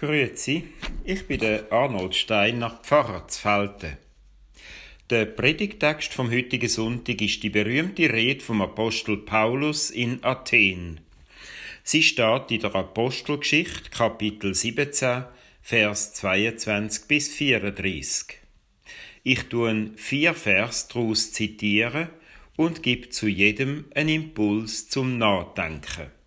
Grüezi, ich bin der Arnold Steiner, Pfarrer zu Falten. Der Predigtext vom heutigen Sonntag ist die berühmte Rede vom Apostel Paulus in Athen. Sie steht in der Apostelgeschichte, Kapitel 17, Vers 22 bis 34. Ich tue vier Vers daraus zitieren und gebe zu jedem einen Impuls zum Nachdenken.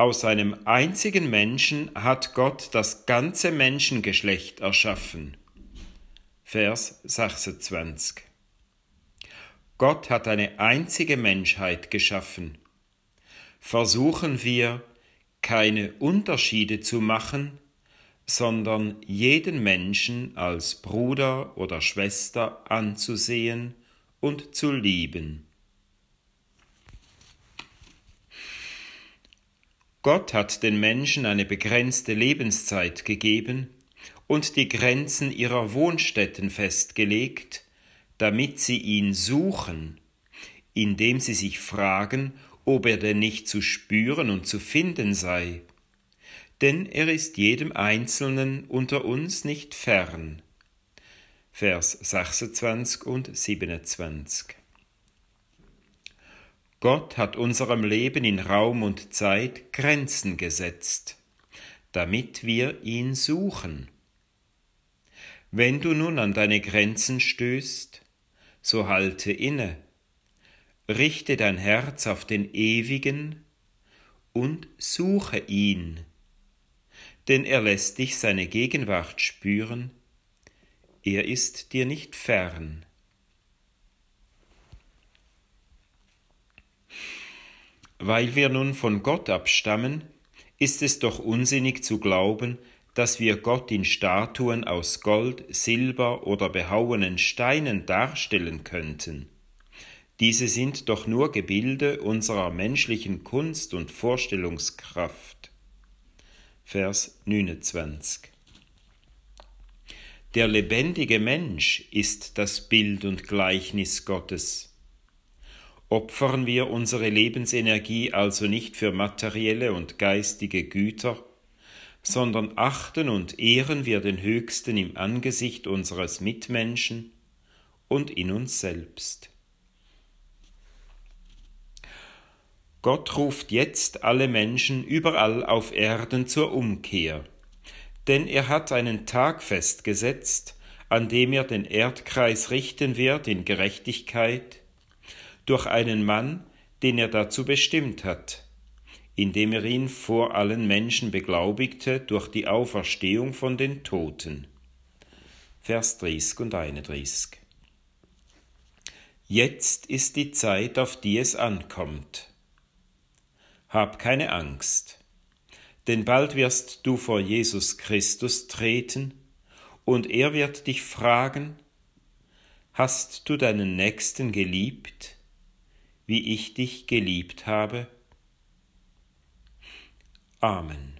Aus einem einzigen Menschen hat Gott das ganze Menschengeschlecht erschaffen. Vers 26. Gott hat eine einzige Menschheit geschaffen. Versuchen wir, keine Unterschiede zu machen, sondern jeden Menschen als Bruder oder Schwester anzusehen und zu lieben. Gott hat den Menschen eine begrenzte Lebenszeit gegeben und die Grenzen ihrer Wohnstätten festgelegt, damit sie ihn suchen, indem sie sich fragen, ob er denn nicht zu spüren und zu finden sei. Denn er ist jedem Einzelnen unter uns nicht fern. Vers 26 und 27. Gott hat unserem Leben in Raum und Zeit Grenzen gesetzt, damit wir ihn suchen. Wenn du nun an deine Grenzen stößt, so halte inne, richte dein Herz auf den Ewigen und suche ihn, denn er lässt dich seine Gegenwart spüren, er ist dir nicht fern. Weil wir nun von Gott abstammen, ist es doch unsinnig zu glauben, dass wir Gott in Statuen aus Gold, Silber oder behauenen Steinen darstellen könnten. Diese sind doch nur Gebilde unserer menschlichen Kunst und Vorstellungskraft. Vers 29 Der lebendige Mensch ist das Bild und Gleichnis Gottes. Opfern wir unsere Lebensenergie also nicht für materielle und geistige Güter, sondern achten und ehren wir den Höchsten im Angesicht unseres Mitmenschen und in uns selbst. Gott ruft jetzt alle Menschen überall auf Erden zur Umkehr, denn er hat einen Tag festgesetzt, an dem er den Erdkreis richten wird in Gerechtigkeit, durch einen Mann, den er dazu bestimmt hat, indem er ihn vor allen Menschen beglaubigte durch die Auferstehung von den Toten. Vers 30 und 31. Jetzt ist die Zeit, auf die es ankommt. Hab keine Angst, denn bald wirst du vor Jesus Christus treten, und er wird dich fragen, Hast du deinen Nächsten geliebt? Wie ich dich geliebt habe. Amen.